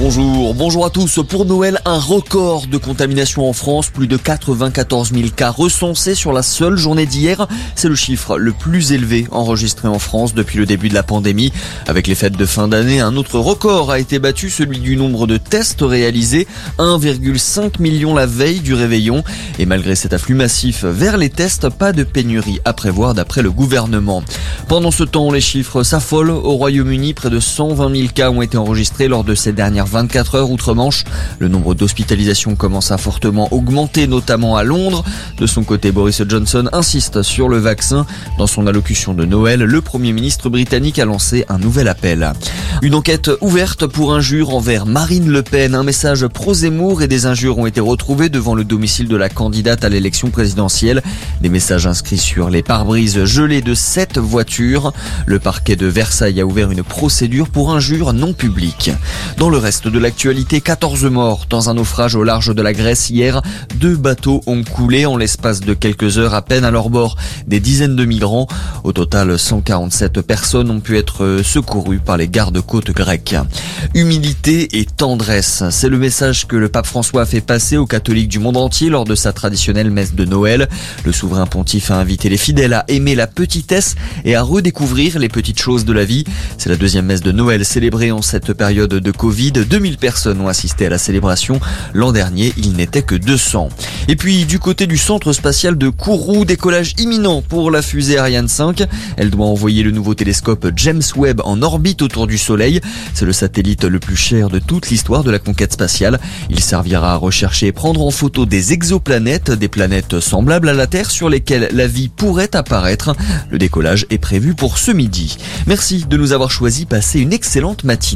Bonjour, bonjour à tous. Pour Noël, un record de contamination en France, plus de 94 000 cas recensés sur la seule journée d'hier. C'est le chiffre le plus élevé enregistré en France depuis le début de la pandémie. Avec les fêtes de fin d'année, un autre record a été battu, celui du nombre de tests réalisés, 1,5 million la veille du réveillon. Et malgré cet afflux massif vers les tests, pas de pénurie à prévoir d'après le gouvernement. Pendant ce temps, les chiffres s'affolent. Au Royaume-Uni, près de 120 000 cas ont été enregistrés lors de ces dernières 24 heures outre-Manche. Le nombre d'hospitalisations commence à fortement augmenter, notamment à Londres. De son côté, Boris Johnson insiste sur le vaccin. Dans son allocution de Noël, le Premier ministre britannique a lancé un nouvel appel. Une enquête ouverte pour injures envers Marine Le Pen. Un message pro-Zemmour et des injures ont été retrouvés devant le domicile de la candidate à l'élection présidentielle. Des messages inscrits sur les pare-brises gelés de sept voitures. Le parquet de Versailles a ouvert une procédure pour injures non publiques. Dans le reste de l'actualité, 14 morts dans un naufrage au large de la Grèce hier. Deux bateaux ont coulé en l'espace de quelques heures à peine à leur bord. Des dizaines de migrants. Au total, 147 personnes ont pu être secourues par les gardes-côtes grecs. Humilité et tendresse, c'est le message que le pape François a fait passer aux catholiques du monde entier lors de sa traditionnelle messe de Noël. Le souverain pontife a invité les fidèles à aimer la petitesse et à redécouvrir les petites choses de la vie. C'est la deuxième messe de Noël célébrée en cette période de Covid. 2000 personnes ont assisté à la célébration. L'an dernier, il n'était que 200. Et puis, du côté du centre spatial de Kourou, décollage imminent pour la fusée Ariane 5. Elle doit envoyer le nouveau télescope James Webb en orbite autour du Soleil. C'est le satellite le plus cher de toute l'histoire de la conquête spatiale. Il servira à rechercher et prendre en photo des exoplanètes, des planètes semblables à la Terre sur lesquelles la vie pourrait apparaître. Le décollage est prévu pour ce midi. Merci de nous avoir choisi. Passez une excellente matinée.